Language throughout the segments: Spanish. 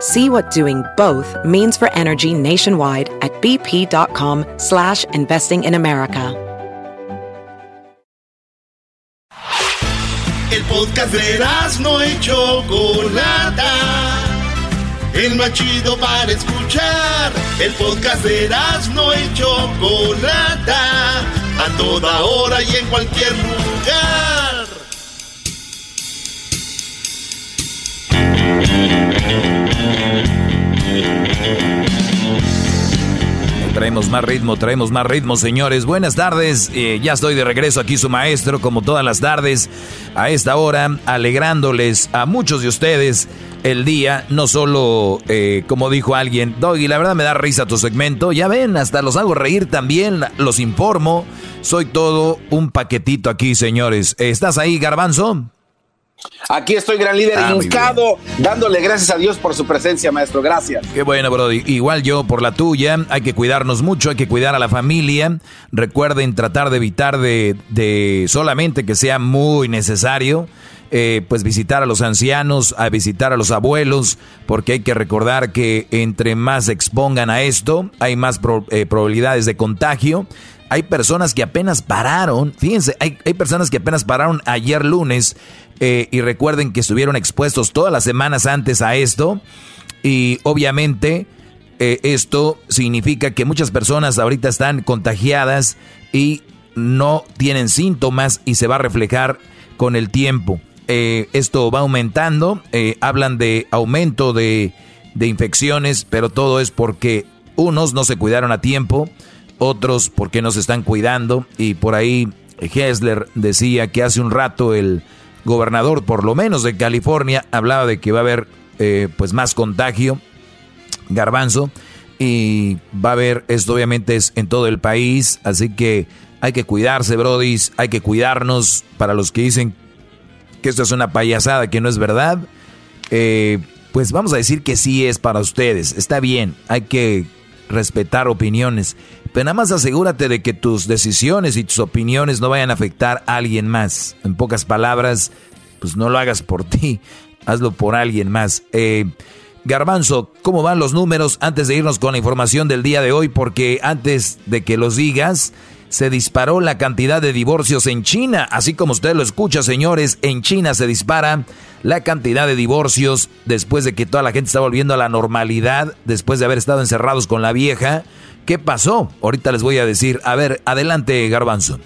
See what doing both means for energy nationwide at bp.com slash investing in America. El podcast de no Chocolata. El más chido para escuchar. El podcast de no Chocolata. A toda hora y en cualquier lugar. Traemos más ritmo, traemos más ritmo, señores. Buenas tardes. Eh, ya estoy de regreso aquí, su maestro, como todas las tardes, a esta hora, alegrándoles a muchos de ustedes el día. No solo, eh, como dijo alguien, Doggy, la verdad me da risa tu segmento. Ya ven, hasta los hago reír también, los informo. Soy todo un paquetito aquí, señores. ¿Estás ahí, Garbanzo? Aquí estoy, gran líder, ah, hincado, dándole gracias a Dios por su presencia, maestro. Gracias. Qué bueno, Brody. Igual yo por la tuya. Hay que cuidarnos mucho, hay que cuidar a la familia. Recuerden tratar de evitar de, solamente que sea muy necesario. Eh, pues visitar a los ancianos, a visitar a los abuelos, porque hay que recordar que entre más se expongan a esto, hay más eh, probabilidades de contagio. Hay personas que apenas pararon, fíjense, hay, hay personas que apenas pararon ayer lunes eh, y recuerden que estuvieron expuestos todas las semanas antes a esto. Y obviamente eh, esto significa que muchas personas ahorita están contagiadas y no tienen síntomas y se va a reflejar con el tiempo. Eh, esto va aumentando, hablan de aumento de, de infecciones, pero todo es porque unos no se cuidaron a tiempo, otros porque no se están cuidando. Y por ahí Hessler decía que hace un rato el gobernador, por lo menos de California, hablaba de que va a haber eh, pues más contagio, garbanzo, y va a haber, esto obviamente es en todo el país, así que hay que cuidarse, brodis, hay que cuidarnos. Para los que dicen que esto es una payasada, que no es verdad. Eh, pues vamos a decir que sí es para ustedes, está bien, hay que respetar opiniones, pero nada más asegúrate de que tus decisiones y tus opiniones no vayan a afectar a alguien más. En pocas palabras, pues no lo hagas por ti, hazlo por alguien más. Eh, Garbanzo, ¿cómo van los números antes de irnos con la información del día de hoy? Porque antes de que los digas, se disparó la cantidad de divorcios en China. Así como usted lo escucha, señores, en China se dispara la cantidad de divorcios después de que toda la gente está volviendo a la normalidad, después de haber estado encerrados con la vieja. ¿Qué pasó? Ahorita les voy a decir. A ver, adelante, Garbanzo.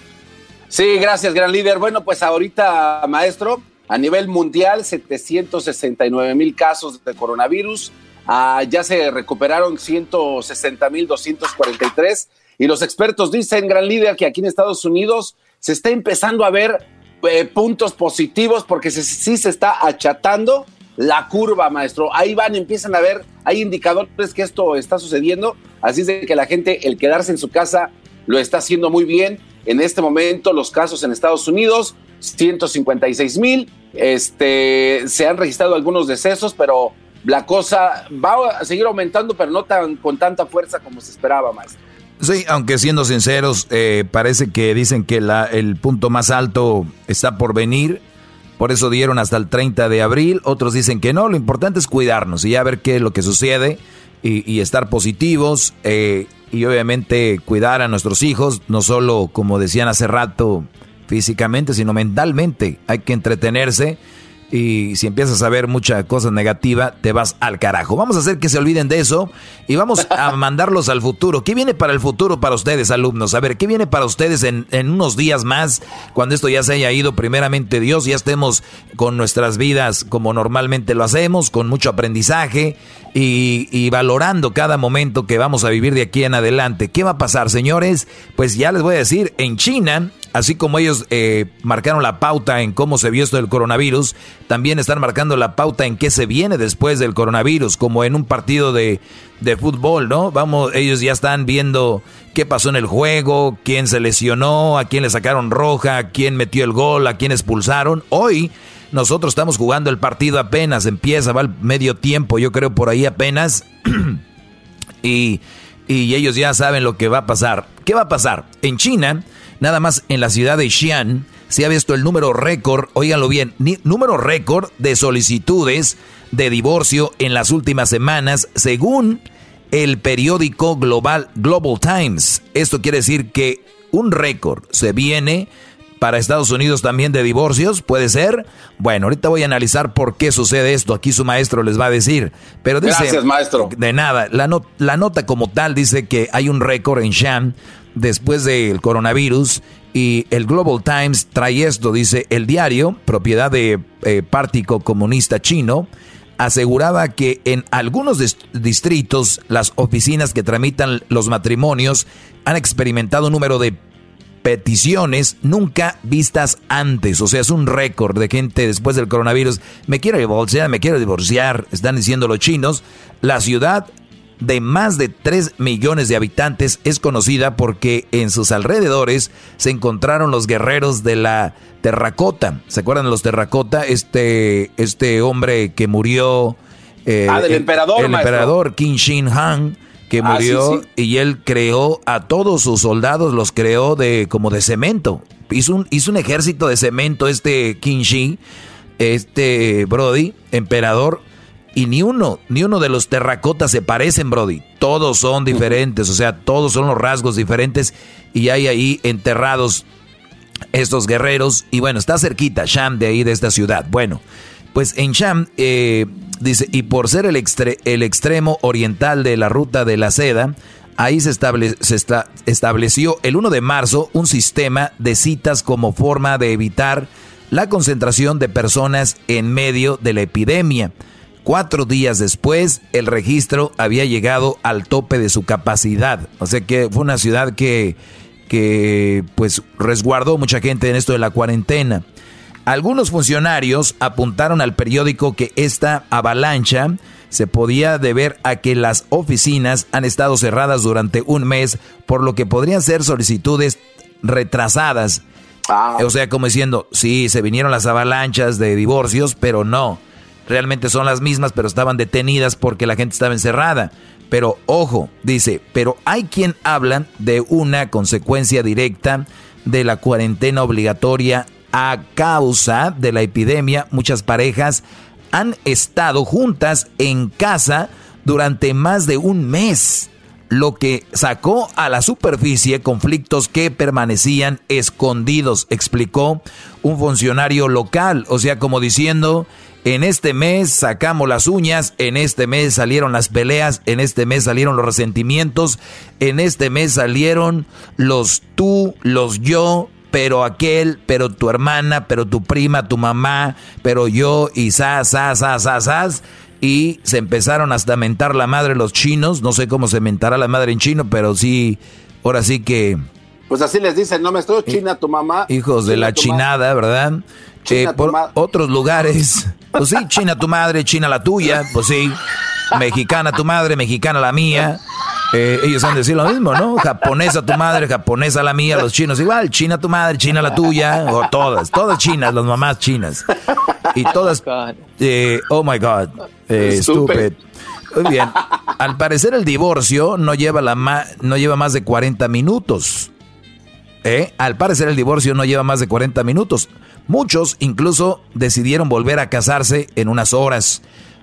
Sí, gracias, gran líder. Bueno, pues ahorita, maestro, a nivel mundial, 769 mil casos de coronavirus. Ah, ya se recuperaron 160 mil 243. Y los expertos dicen, gran líder, que aquí en Estados Unidos se está empezando a ver eh, puntos positivos porque sí se está achatando la curva, maestro. Ahí van, empiezan a ver, hay indicadores que esto está sucediendo, así es de que la gente, el quedarse en su casa, lo está haciendo muy bien. En este momento, los casos en Estados Unidos, 156 mil, este, se han registrado algunos decesos, pero la cosa va a seguir aumentando, pero no tan, con tanta fuerza como se esperaba, maestro. Sí, aunque siendo sinceros, eh, parece que dicen que la, el punto más alto está por venir por eso dieron hasta el 30 de abril. Otros dicen que no. Lo importante es cuidarnos y ya ver qué es lo que sucede y, estar positivos. Eh, y obviamente cuidar a nuestros hijos, no solo como decían hace rato físicamente, sino mentalmente. Hay que entretenerse y si empiezas a ver mucha cosa negativa, te vas al carajo. Vamos a hacer que se olviden de eso y vamos a mandarlos al futuro. ¿Qué viene para el futuro para ustedes, alumnos? A ver, ¿qué viene para ustedes en, unos días más, cuando esto ya se haya ido, primeramente Dios, ya estemos con nuestras vidas como normalmente lo hacemos, con mucho aprendizaje y, y valorando cada momento que vamos a vivir de aquí en adelante? ¿Qué va a pasar, señores? Pues ya les voy a decir, en China así como ellos eh, marcaron la pauta en cómo se vio esto del coronavirus, también están marcando la pauta en qué se viene después del coronavirus, como en un partido de, de fútbol, ¿no? Vamos, ellos ya están viendo qué pasó en el juego, quién se lesionó, a quién le sacaron roja, quién metió el gol, a quién expulsaron. Hoy nosotros estamos jugando el partido apenas, empieza, va al medio tiempo, yo creo por ahí apenas. y, y ellos ya saben lo que va a pasar. ¿Qué va a pasar? En China Nada más en la ciudad de Xi'an se ha visto el número récord, óiganlo bien, número récord de solicitudes de divorcio en las últimas semanas, según el periódico global Global Times. Esto quiere decir que un récord se viene para Estados Unidos también de divorcios, ¿puede ser? Bueno, ahorita voy a analizar por qué sucede esto. Aquí su maestro les va a decir. Pero dice, Gracias, maestro. De nada. La, la nota como tal dice que hay un récord en Sham después del coronavirus y el Global Times trae esto, dice, el diario, propiedad de eh, Partido Comunista Chino, aseguraba que en algunos distritos las oficinas que tramitan los matrimonios han experimentado un número de peticiones nunca vistas antes. O sea, es un récord de gente después del coronavirus. Me quiero divorciar, me quiero divorciar, están diciendo los chinos. La ciudad de más de 3 millones de habitantes es conocida porque en sus alrededores se encontraron los guerreros de la terracota. ¿Se acuerdan de los terracota? Este, este hombre que murió... Eh, ah, del emperador. El, emperador Qin Shi Han que ah, murió y él creó a todos sus soldados, los creó de como de cemento. Hizo un, hizo un ejército de cemento este Qin Shi, este Brody, emperador, y ni uno, ni uno de los terracotas se parecen, Brody. Todos son diferentes, o sea, todos son los rasgos diferentes y hay ahí enterrados estos guerreros. Y bueno, está cerquita Sham de ahí, de esta ciudad. Bueno, pues en Sham, eh, dice, y por ser el, el extremo oriental de la ruta de la seda, ahí se, se estableció el 1 de marzo un sistema de citas como forma de evitar la concentración de personas en medio de la epidemia. Cuatro días después, el registro había llegado al tope de su capacidad. O sea que fue una ciudad que, que pues resguardó mucha gente en esto de la cuarentena. Algunos funcionarios apuntaron al periódico que esta avalancha se podía deber a que las oficinas han estado cerradas durante un mes, por lo que podrían ser solicitudes retrasadas. Ah. O sea, como diciendo, sí, se vinieron las avalanchas de divorcios, pero no realmente son las mismas, pero estaban detenidas porque la gente estaba encerrada. Pero ojo, dice, pero hay quien habla de una consecuencia directa de la cuarentena obligatoria a causa de la epidemia. Muchas parejas han estado juntas en casa durante más de un mes, lo que sacó a la superficie conflictos que permanecían escondidos, explicó un funcionario local, o sea, como diciendo, en este mes sacamos las uñas, en este mes salieron las peleas, en este mes salieron los resentimientos, en este mes salieron los tú, los yo, pero aquel, pero tu hermana, pero tu prima, tu mamá, pero yo y sa, sa, sa, sa, sa. Y se empezaron hasta a mentar la madre los chinos. No sé cómo se mentará la madre en chino, pero sí, ahora sí que. Pues así les dicen, no me estoy china tu mamá. Hijos de la chinada, ¿verdad? Eh, por otros lugares. Pues sí, China tu madre, China la tuya, pues sí. Mexicana tu madre, mexicana la mía. Eh, ellos han de decir lo mismo, ¿no? Japonesa tu madre, japonesa la mía, los chinos igual, China tu madre, China la tuya, o todas, todas chinas, las mamás chinas. Y todas, eh, oh my God, eh, stupid. Muy bien, al parecer el divorcio no lleva, la no lleva más de 40 minutos. ¿Eh? Al parecer el divorcio no lleva más de 40 minutos. Muchos incluso decidieron volver a casarse en unas horas.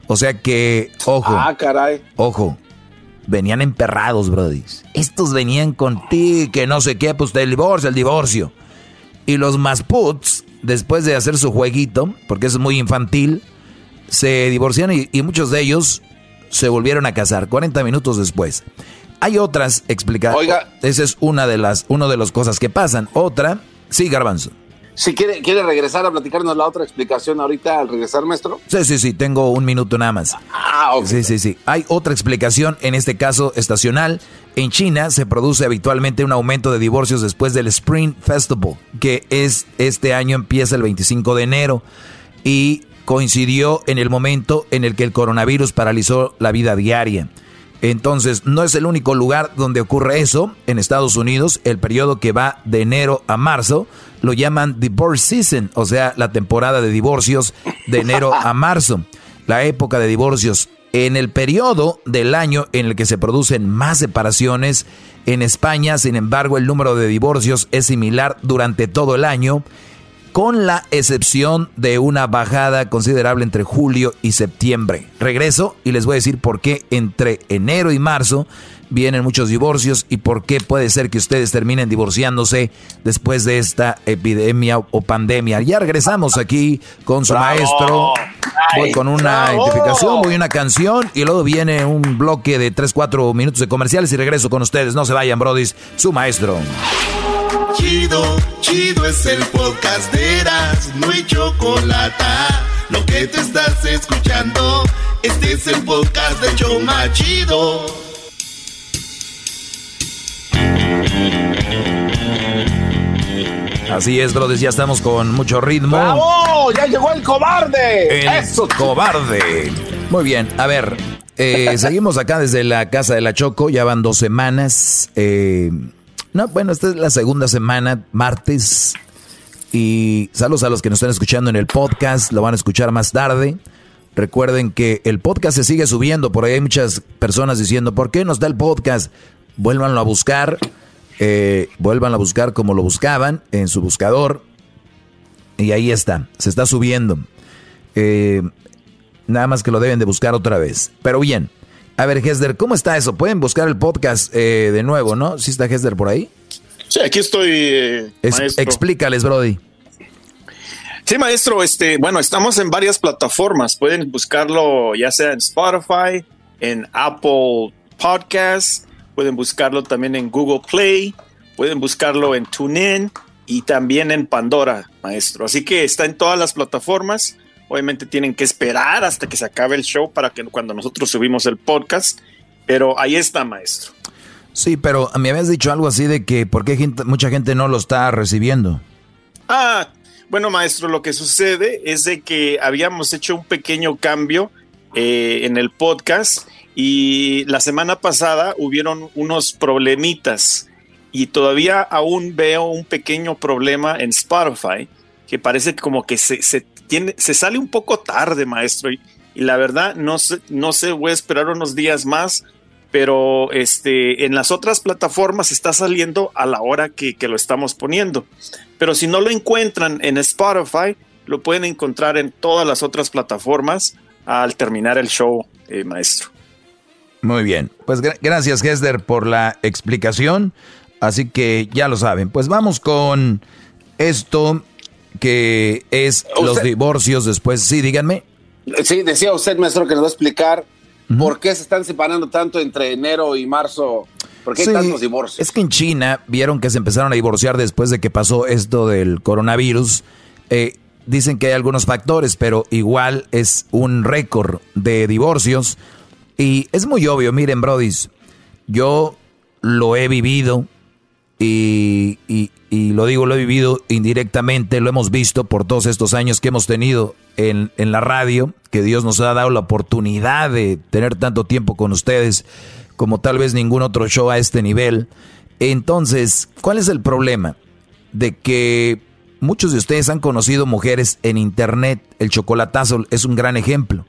O sea que, ojo. Ah, caray. Ojo. Venían emperrados, brody. Estos venían con ti, que no sé qué, pues el divorcio, el divorcio. Y los más puts después de hacer su jueguito, porque es muy infantil, se divorciaron y, muchos de ellos se volvieron a casar 40 minutos después. Hay otras explicaciones. Oiga. Esa es una de las, una de las cosas que pasan. Otra, sí, Garbanzo. Si quiere, quiere regresar a platicarnos la otra explicación ahorita al regresar, maestro. Sí, sí, sí, tengo un minuto nada más. Ah, ok. Sí, sí, sí. Hay otra explicación, en este caso estacional. En China se produce habitualmente un aumento de divorcios después del Spring Festival, que es este año empieza el 25 de enero y coincidió en el momento en el que el coronavirus paralizó la vida diaria. Entonces, no es el único lugar donde ocurre eso. En Estados Unidos, el periodo que va de enero a marzo lo llaman divorce season, o sea, la temporada de divorcios de enero a marzo. La época de divorcios en el periodo del año en el que se producen más separaciones. En España, sin embargo, el número de divorcios es similar durante todo el año con la excepción de una bajada considerable entre julio y septiembre. Regreso y les voy a decir por qué entre enero y marzo vienen muchos divorcios y por qué puede ser que ustedes terminen divorciándose después de esta epidemia o pandemia. Ya regresamos aquí con su maestro. Voy con una identificación, voy una canción y luego viene un bloque de 3, 4 minutos de comerciales y regreso con ustedes. No se vayan, brodis, su maestro. Chido, chido es el podcast de Eras, no hay chocolate. Lo que te estás escuchando, este es el podcast de Choma Chido. Así es, brothers, ya estamos con mucho ritmo. ¡Bravo! ¡Ya llegó el cobarde! El Eso. cobarde. Muy bien, a ver, eh, seguimos acá desde la casa de la Choco, ya van dos semanas. Eh, no, bueno, esta es la segunda semana, martes. Y saludos a los que nos están escuchando en el podcast, lo van a escuchar más tarde. Recuerden que el podcast se sigue subiendo, por ahí hay muchas personas diciendo, ¿por qué nos da el podcast? Vuélvanlo a buscar, eh, vuelvan a buscar como lo buscaban en su buscador. Y ahí está, se está subiendo. Eh, nada más que lo deben de buscar otra vez. Pero bien, a ver, Hesder, ¿cómo está eso? Pueden buscar el podcast eh, de nuevo, ¿no? ¿Sí está Hesder por ahí? Sí, aquí estoy. Eh, explícales, Brody. Sí, maestro, este, bueno, estamos en varias plataformas. Pueden buscarlo ya sea en Spotify, en Apple Podcasts, pueden buscarlo también en Google Play, pueden buscarlo en TuneIn y también en Pandora, maestro. Así que está en todas las plataformas. Obviamente tienen que esperar hasta que se acabe el show para que cuando nosotros subimos el podcast. Pero ahí está, maestro. Sí, pero me habías dicho algo así de que por qué mucha gente no lo está recibiendo. Ah, bueno, maestro, lo que sucede es de que habíamos hecho un pequeño cambio eh, en el podcast y la semana pasada hubieron unos problemitas y todavía aún veo un pequeño problema en Spotify que parece como que se, se se sale un poco tarde, maestro, y, la verdad no sé, no sé, voy a esperar unos días más, pero este, en las otras plataformas está saliendo a la hora que, lo estamos poniendo. Pero si no lo encuentran en Spotify, lo pueden encontrar en todas las otras plataformas al terminar el show, eh, maestro. Muy bien, pues gracias Hesder por la explicación, así que ya lo saben, pues vamos con esto que es los divorcios después. Sí, díganme. Sí, decía usted, maestro, que nos va a explicar por qué se están separando tanto entre enero y marzo. ¿Por qué hay tantos divorcios? Es que en China vieron que se empezaron a divorciar después de que pasó esto del coronavirus. Eh, dicen que hay algunos factores, pero igual es un récord de divorcios. Y es muy obvio, miren, Brodis, yo lo he vivido y, y lo digo, lo he vivido indirectamente, lo hemos visto por todos estos años que hemos tenido en, en, la radio, que Dios nos ha dado la oportunidad de tener tanto tiempo con ustedes como tal vez ningún otro show a este nivel. Entonces, ¿cuál es el problema? De que muchos de ustedes han conocido mujeres en internet, el chocolatazo es un gran ejemplo.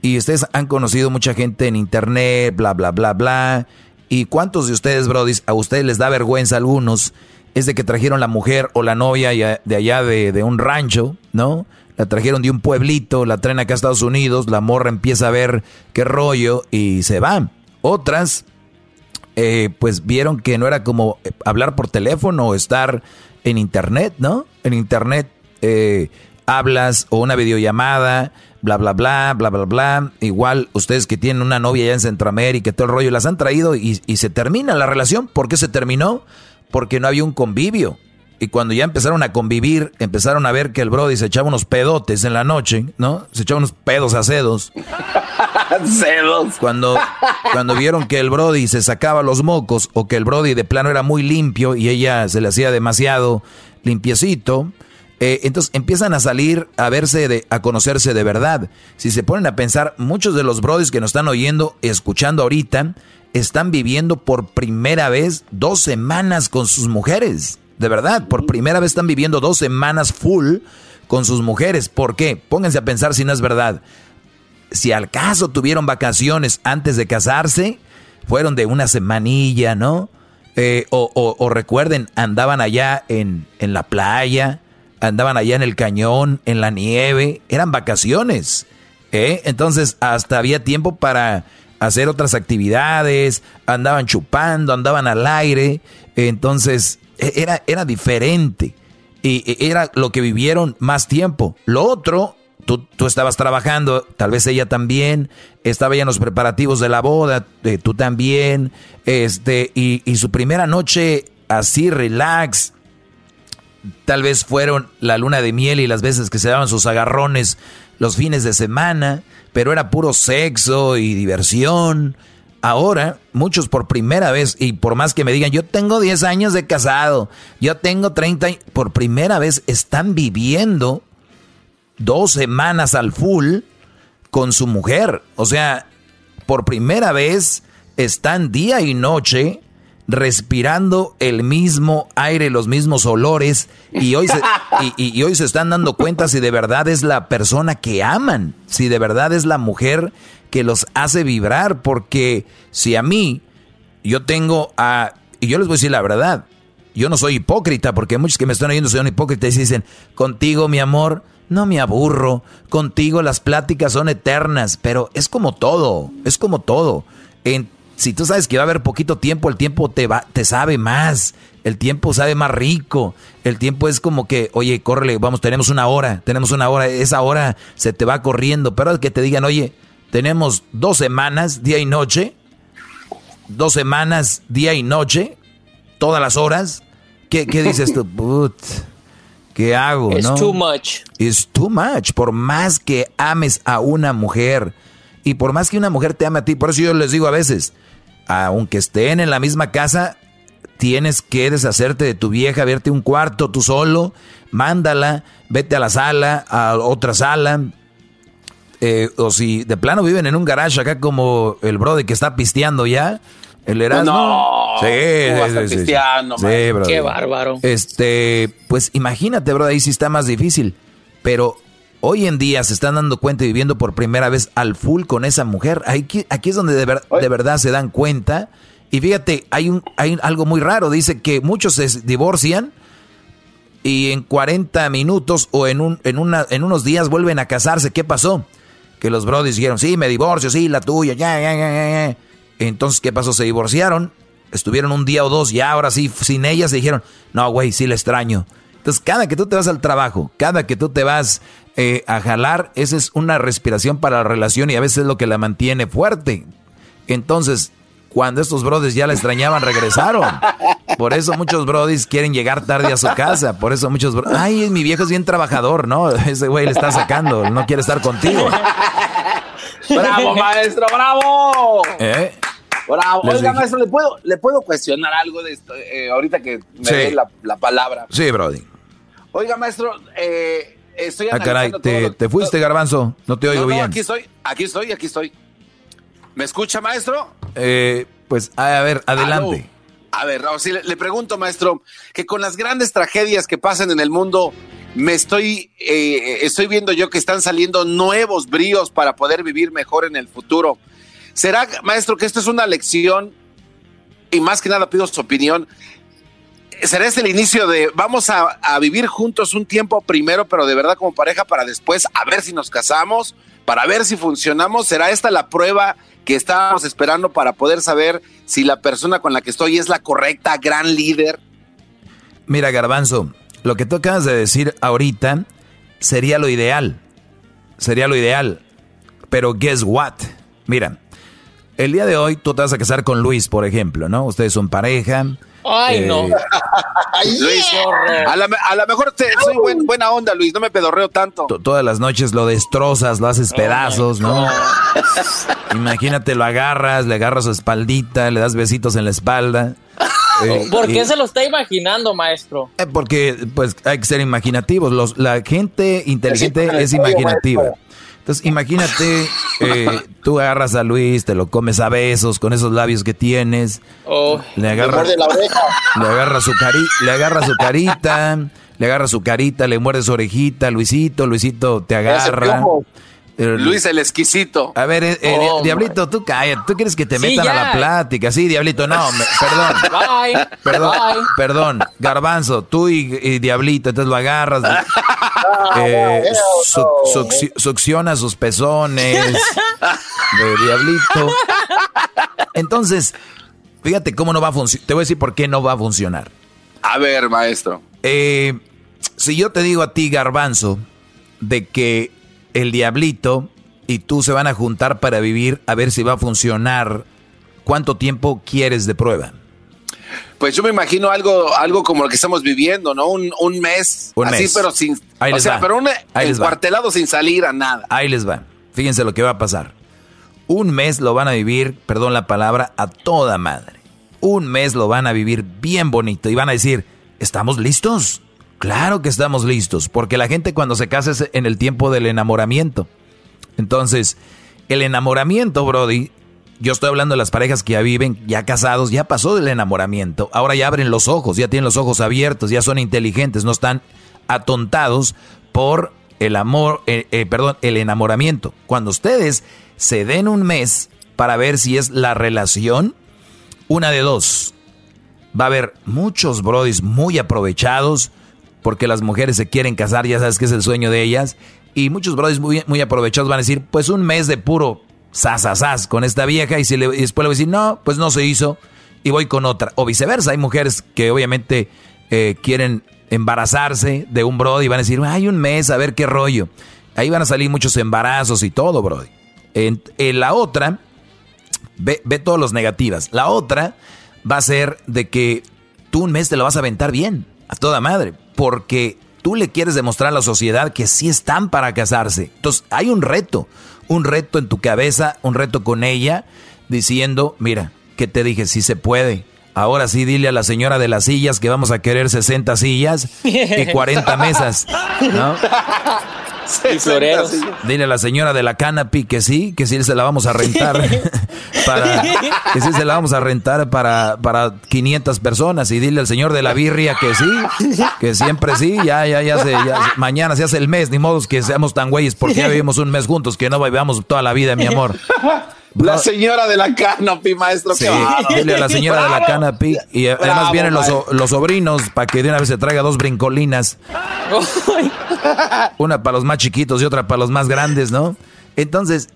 Y ustedes han conocido mucha gente en internet, bla, bla, bla, bla. ¿Y cuántos de ustedes, Brody, a ustedes les da vergüenza algunos? Es de que trajeron la mujer o la novia de allá de, un rancho, ¿no? La trajeron de un pueblito, la traen acá a Estados Unidos, la morra empieza a ver qué rollo y se van. Otras, eh, pues vieron que no era como hablar por teléfono o estar en internet, ¿no? En internet eh, hablas o una videollamada, bla, bla, bla, bla, bla, bla. Igual ustedes que tienen una novia ya en Centroamérica todo el rollo, las han traído y, y se termina la relación. ¿Por qué se terminó? Porque no había un convivio. Y cuando ya empezaron a convivir, empezaron a ver que el Brody se echaba unos pedotes en la noche, ¿no? Se echaba unos pedos a cedos. cedos. Cuando, cuando vieron que el Brody se sacaba los mocos o que el Brody de plano era muy limpio y ella se le hacía demasiado limpiecito, eh, entonces empiezan a salir a verse, de, a conocerse de verdad. Si se ponen a pensar, muchos de los Brodys que nos están oyendo, escuchando ahorita, están viviendo por primera vez dos semanas con sus mujeres. De verdad, por primera vez están viviendo dos semanas full con sus mujeres. ¿Por qué? Pónganse a pensar si no es verdad. Si al caso tuvieron vacaciones antes de casarse, fueron de una semanilla, ¿no? Eh, o, recuerden, andaban allá en, en la playa, andaban allá en el cañón, en la nieve, eran vacaciones. ¿eh? Entonces, hasta había tiempo para hacer otras actividades, andaban chupando, andaban al aire. Entonces, e, era, era diferente. Y e, era lo que vivieron más tiempo. Lo otro, tú, tú estabas trabajando, tal vez ella también, estaba ya en los preparativos de la boda, eh, tú también, este, y, y su primera noche así relax, tal vez fueron la luna de miel y las veces que se daban sus agarrones los fines de semana, pero era puro sexo y diversión ahora muchos por primera vez, y por más que me digan, yo tengo 10 años de casado, yo tengo 30, por primera vez están viviendo dos semanas al full con su mujer. O sea, por primera vez están día y noche respirando el mismo aire, los mismos olores, y hoy, se, y, y hoy se están dando cuenta si de verdad es la persona que aman, si de verdad es la mujer que los hace vibrar, porque si a mí, yo tengo a, y yo les voy a decir la verdad, yo no soy hipócrita, porque muchos que me están oyendo son hipócritas y dicen, contigo mi amor, no me aburro, contigo las pláticas son eternas, pero es como todo, es como todo. En, si tú sabes que va a haber poquito tiempo, el tiempo te, va, te sabe más, el tiempo sabe más rico, el tiempo es como que, oye, córrele, vamos, tenemos una hora, tenemos una hora, esa hora se te va corriendo, pero es que te digan, oye, tenemos dos semanas, día y noche. Dos semanas, día y noche. Todas las horas. ¿Qué, dices tú? Put, ¿Qué hago? Es too much. Es too much. Por más que ames a una mujer y por más que una mujer te ame a ti, por eso yo les digo a veces, aunque estén en la misma casa, tienes que deshacerte de tu vieja, verte un cuarto tú solo, mándala, vete a la sala, a otra sala, eh, o si de plano viven en un garage acá como el brother que está pisteando ya. El Erasmo. No, sí, sí, pisteando, sí, Qué bárbaro. Este, pues imagínate, bro, ahí sí está más difícil. Pero hoy en día se están dando cuenta y viviendo por primera vez al full con esa mujer. Aquí, aquí es donde de, de verdad se dan cuenta. Y fíjate, hay, un, hay algo muy raro. Dice que muchos se divorcian y en 40 minutos o en, un, en, una, en unos días vuelven a casarse. ¿Qué pasó? que los brodis dijeron, sí, me divorcio, sí, la tuya, ya, ya, ya, ya. Entonces, ¿qué pasó? Se divorciaron, estuvieron un día o dos, y ahora sí, sin ellas, se dijeron, no, güey, sí la extraño. Entonces, cada que tú te vas al trabajo, cada que tú te vas eh, a jalar, esa es una respiración para la relación y a veces es lo que la mantiene fuerte. Entonces, cuando estos brodis ya la extrañaban, regresaron. Por eso muchos brodis quieren llegar tarde a su casa. Por eso muchos brodis, ay, mi viejo es bien trabajador, ¿no? Ese güey le está sacando, no quiere estar contigo. ¡Bravo, maestro, bravo! ¿Eh? Bravo. Oiga, maestro, ¿le puedo, ¿le puedo cuestionar algo de esto eh, ahorita que me dé la, palabra? Sí, brody. Oiga, maestro, eh, estoy Ah, caray, te, te, fuiste, garbanzo. No te oigo bien. aquí estoy, aquí estoy, aquí estoy. ¿Me escucha, maestro? Eh, pues, a ver, adelante. A ver, sí, le, pregunto, maestro, que con las grandes tragedias que pasan en el mundo, me estoy, eh, estoy viendo yo que están saliendo nuevos bríos para poder vivir mejor en el futuro. ¿Será, maestro, que esto es una lección? Y más que nada pido su opinión. ¿Será este el inicio de vamos a, vivir juntos un tiempo primero, pero de verdad como pareja, para después a ver si nos casamos, para ver si funcionamos? ¿Será esta la prueba que estábamos esperando para poder saber si la persona con la que estoy es la correcta, gran líder? Mira, Garbanzo, lo que tú acabas de decir ahorita sería lo ideal. Sería lo ideal. Pero guess what? Mira, el día de hoy tú te vas a casar con Luis, por ejemplo, ¿no? Ustedes son pareja. Ay, no. Eh, Luis, a lo mejor te, soy buena onda, Luis, no me pedorreo tanto. todas las noches lo destrozas, lo haces pedazos, ¿no? Imagínate, lo agarras, le agarras su espaldita, le das besitos en la espalda. Eh, ¿Por qué se lo está imaginando, maestro? Eh, porque pues hay que ser imaginativos. Los, la gente inteligente es imaginativa. Entonces, imagínate, eh, tú agarras a Luis, te lo comes a besos con esos labios que tienes. Oh. Le agarras, le, agarra su cari, le agarra su carita, le agarra su carita, le muerde su orejita, Luisito, Luisito te agarra. Luis el exquisito. A ver, eh, eh, oh, Diablito, tú cállate. ¿Tú quieres que te metan a la plática? Sí, Diablito, no, perdón. Bye. Perdón, perdón. Garbanzo, tú y, Diablito, entonces lo agarras. eh, succiona sus pezones. De Diablito. Entonces, fíjate cómo no va a funcionar. Te voy a decir por qué no va a funcionar. A ver, maestro. Eh, si yo te digo a ti, Garbanzo, de que el diablito y tú se van a juntar para vivir a ver si va a funcionar. ¿Cuánto tiempo quieres de prueba? Pues yo me imagino algo, algo como lo que estamos viviendo, ¿no? Un, mes. Un así, pero sin. o sea, pero un cuartelado sin salir a nada. Ahí les va. Fíjense lo que va a pasar. Un mes lo van a vivir, perdón la palabra, a toda madre. Un mes lo van a vivir bien bonito y van a decir, ¿estamos listos? Claro que estamos listos, porque la gente cuando se casa es en el tiempo del enamoramiento. Entonces, el enamoramiento, Brody, yo estoy hablando de las parejas que ya viven, ya casados, ya pasó del enamoramiento. Ahora ya abren los ojos, ya tienen los ojos abiertos, ya son inteligentes, no están atontados por el amor, eh, eh, perdón, el enamoramiento. Cuando ustedes se den un mes para ver si es la relación, una de dos. Va a haber muchos brodis muy aprovechados, porque las mujeres se quieren casar, ya sabes que es el sueño de ellas. Y muchos brothers muy, muy aprovechados van a decir, pues un mes de puro sasasas con esta vieja y, si le, después le voy a decir, no, pues no se hizo y voy con otra. O viceversa, hay mujeres que obviamente eh, quieren embarazarse de un brody y van a decir, hay un mes, a ver qué rollo. Ahí van a salir muchos embarazos y todo, brody. En, la otra, ve, ve todos los negativas. La otra va a ser de que tú un mes te lo vas a aventar bien, a toda madre porque tú le quieres demostrar a la sociedad que sí están para casarse. Entonces, hay un reto, un reto en tu cabeza, un reto con ella, diciendo, mira, que te dije, sí se puede. Ahora sí, dile a la señora de las sillas que vamos a querer 60 sillas y 40 mesas, ¿no? Dile a la señora de la canopy que sí, que sí se la vamos a rentar. para, que sí se la vamos a rentar para, para 500 personas. Y dile al señor de la birria que sí, que siempre sí. Ya, ya, ya, se, mañana se hace el mes. Ni modo que seamos tan güeyes porque ya vivimos un mes juntos, que no vivamos toda la vida, mi amor. La señora de la canopy, maestro. Sí, dile a la señora de la canopy. Y además vienen los, los, sobrinos para que de una vez se traiga dos brincolinas. una para los más chiquitos y otra para los más grandes, ¿no? Entonces,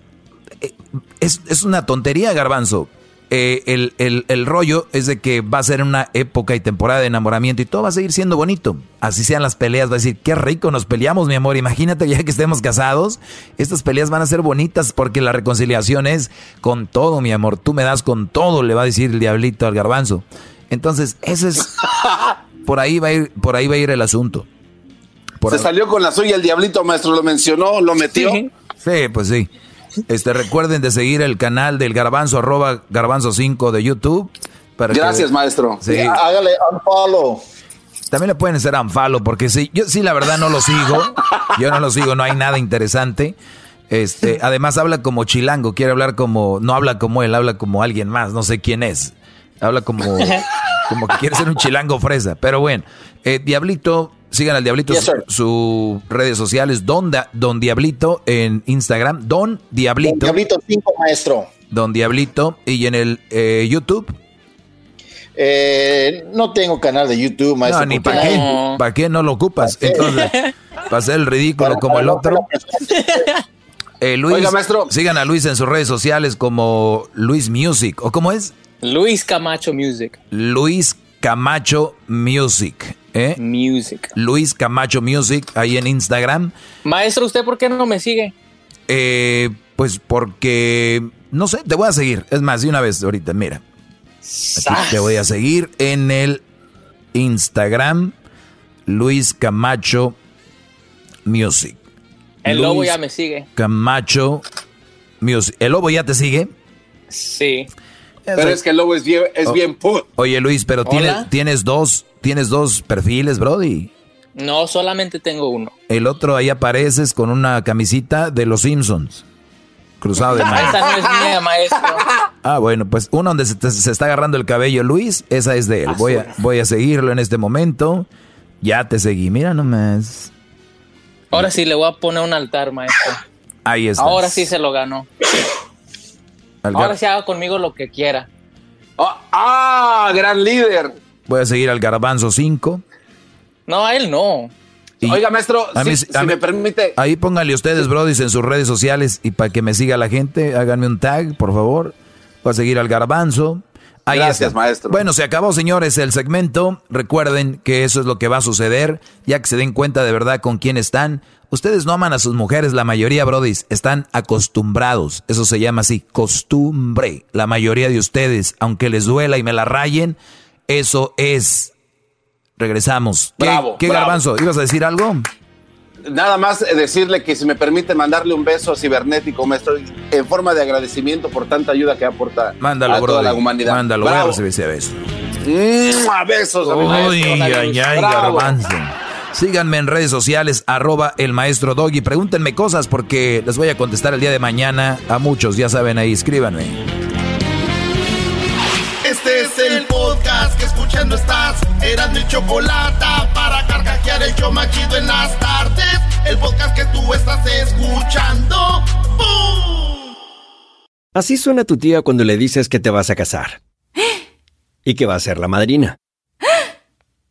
eh, es, es una tontería, garbanzo. Eh, el, el, rollo es de que va a ser una época y temporada de enamoramiento y todo va a seguir siendo bonito. Así sean las peleas, va a decir, qué rico nos peleamos, mi amor. Imagínate ya que estemos casados, estas peleas van a ser bonitas porque la reconciliación es con todo, mi amor. Tú me das con todo, le va a decir el diablito al garbanzo. Entonces, eso es. Por ahí va a ir, por ahí va a ir el asunto. Se salió con la suya el diablito, maestro, lo mencionó, lo metió. Sí, pues sí. Este, recuerden de seguir el canal del Garbanzo, arroba Garbanzo5 de YouTube. Gracias, maestro. Sí. Hágale unfollow. También le pueden hacer unfollow, porque sí, yo sí la verdad no lo sigo. Yo no lo sigo, no hay nada interesante. Este, además habla como chilango, quiere hablar como, no habla como él, habla como alguien más, no sé quién es. Habla como, como que quiere ser un chilango fresa. Pero bueno, eh, Diablito, Sigan al Diablito sus redes sociales, Don, Don Diablito en Instagram, Don Diablito. Don Diablito 5, maestro. Don Diablito. ¿Y en el eh, YouTube? Eh, no tengo canal de YouTube, maestro. No, ni para qué. ¿Para qué no lo ocupas? Entonces, para hacer el ridículo como el otro. Eh, Luis, Oiga, maestro. Sigan a Luis en sus redes sociales como Luis Music. ¿O cómo es? Luis Camacho Music. Luis Camacho Music ¿Eh? Music. Luis Camacho Music, ahí en Instagram. Maestro, ¿usted por qué no me sigue? Eh, pues porque, no sé, te voy a seguir. Es más, de una vez ahorita, mira. Aquí te voy a seguir en el Instagram, Luis Camacho Music. El lobo ya me sigue. Camacho Music. ¿El lobo ya te sigue? Sí. Pero es que el lobo es bien, es Oh. bien put. Oye Luis, pero tienes, dos, tienes dos perfiles, Brody. No, solamente tengo uno. El otro ahí apareces con una camisita de los Simpsons. Cruzado de mano. Esa no es mía, maestro. Ah, bueno, pues uno donde se, te- se está agarrando el cabello Luis, esa es de él. Voy a, voy a seguirlo en este momento. Ya te seguí, mira nomás. Ahora sí le voy a poner un altar, maestro. Ahí está. Ahora sí se lo ganó. Ahora sí haga conmigo lo que quiera. Ah, ah, gran líder. Voy a seguir al Garbanzo 5. No, a él no. Y Oiga, maestro, a si, mí- si a mí- me permite. Ahí pónganle ustedes, brodis, en sus redes sociales y para que me siga la gente, háganme un tag, por favor. Voy a seguir al Garbanzo. Ahí Gracias, está. maestro. Bueno, se acabó, señores, el segmento. Recuerden que eso es lo que va a suceder, ya que se den cuenta de verdad con quién están. Ustedes no aman a sus mujeres, la mayoría, brodis, están acostumbrados. Eso se llama así, costumbre. La mayoría de ustedes, aunque les duela y me la rayen, eso es. Regresamos. ¿Qué, Bravo, ¿qué bravo. Garbanzo? ¿Ibas a decir algo? Nada más eh, decirle que si me permite mandarle un beso cibernético, maestro, en forma de agradecimiento por tanta ayuda que aporta Mándalo, a toda brody. la humanidad. Mándalo, voy a Bravo. recibir ese beso. ¡Mua! Besos, amigo. Uy, ay, ay, Bravo. garbanzo. Síganme en redes sociales, arroba el maestro Doggy. Pregúntenme cosas porque les voy a contestar el día de mañana a muchos. Ya saben ahí, escríbanme. Este es el podcast que escuchando estás. Eran mi chocolate para carcajear el yo machido en las tardes. El podcast que tú estás escuchando. ¡Bum! Así suena tu tía cuando le dices que te vas a casar. Y que va a ser la madrina.